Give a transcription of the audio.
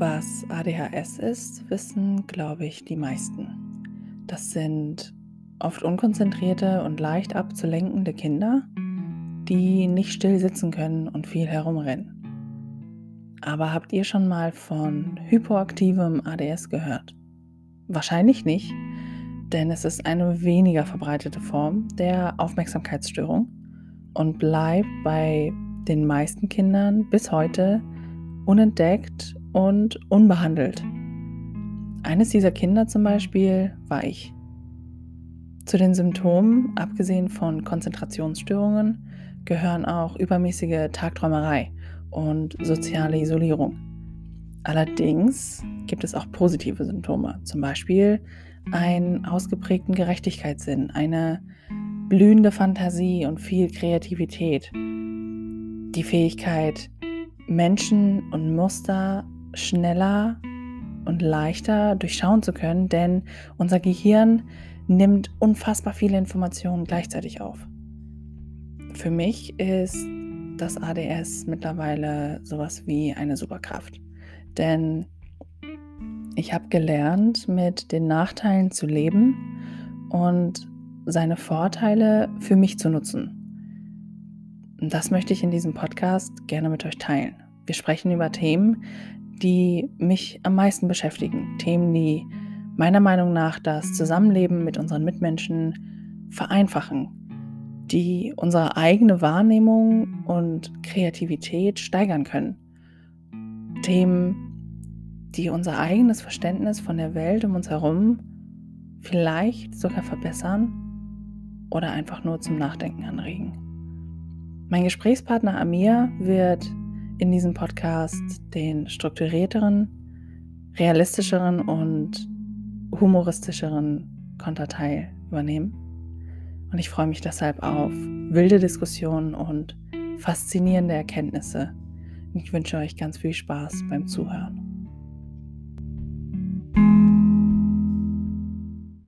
Was ADHS ist, wissen, glaube ich, die meisten. Das sind oft unkonzentrierte und leicht abzulenkende Kinder, die nicht still sitzen können und viel herumrennen. Aber habt ihr schon mal von hypoaktivem ADS gehört? Wahrscheinlich nicht, denn es ist eine weniger verbreitete Form der Aufmerksamkeitsstörung und bleibt bei den meisten Kindern bis heute unentdeckt und unbehandelt. Eines dieser Kinder zum Beispiel war ich. Zu den Symptomen, abgesehen von Konzentrationsstörungen, gehören auch übermäßige Tagträumerei und soziale Isolierung. Allerdings gibt es auch positive Symptome, zum Beispiel einen ausgeprägten Gerechtigkeitssinn, eine blühende Fantasie und viel Kreativität, die Fähigkeit, Menschen und Muster schneller und leichter durchschauen zu können, denn unser Gehirn nimmt unfassbar viele Informationen gleichzeitig auf. Für mich ist das ADS mittlerweile sowas wie eine Superkraft, denn ich habe gelernt, mit den Nachteilen zu leben und seine Vorteile für mich zu nutzen. Das möchte ich in diesem Podcast gerne mit euch teilen. Wir sprechen über Themen, die mich am meisten beschäftigen. Themen, die meiner Meinung nach das Zusammenleben mit unseren Mitmenschen vereinfachen, die unsere eigene Wahrnehmung und Kreativität steigern können. Themen, die unser eigenes Verständnis von der Welt um uns herum vielleicht sogar verbessern oder einfach nur zum Nachdenken anregen. Mein Gesprächspartner Amir wird in diesem Podcast den strukturierteren, realistischeren und humoristischeren Konterteil übernehmen. Und ich freue mich deshalb auf wilde Diskussionen und faszinierende Erkenntnisse. Ich wünsche euch ganz viel Spaß beim Zuhören.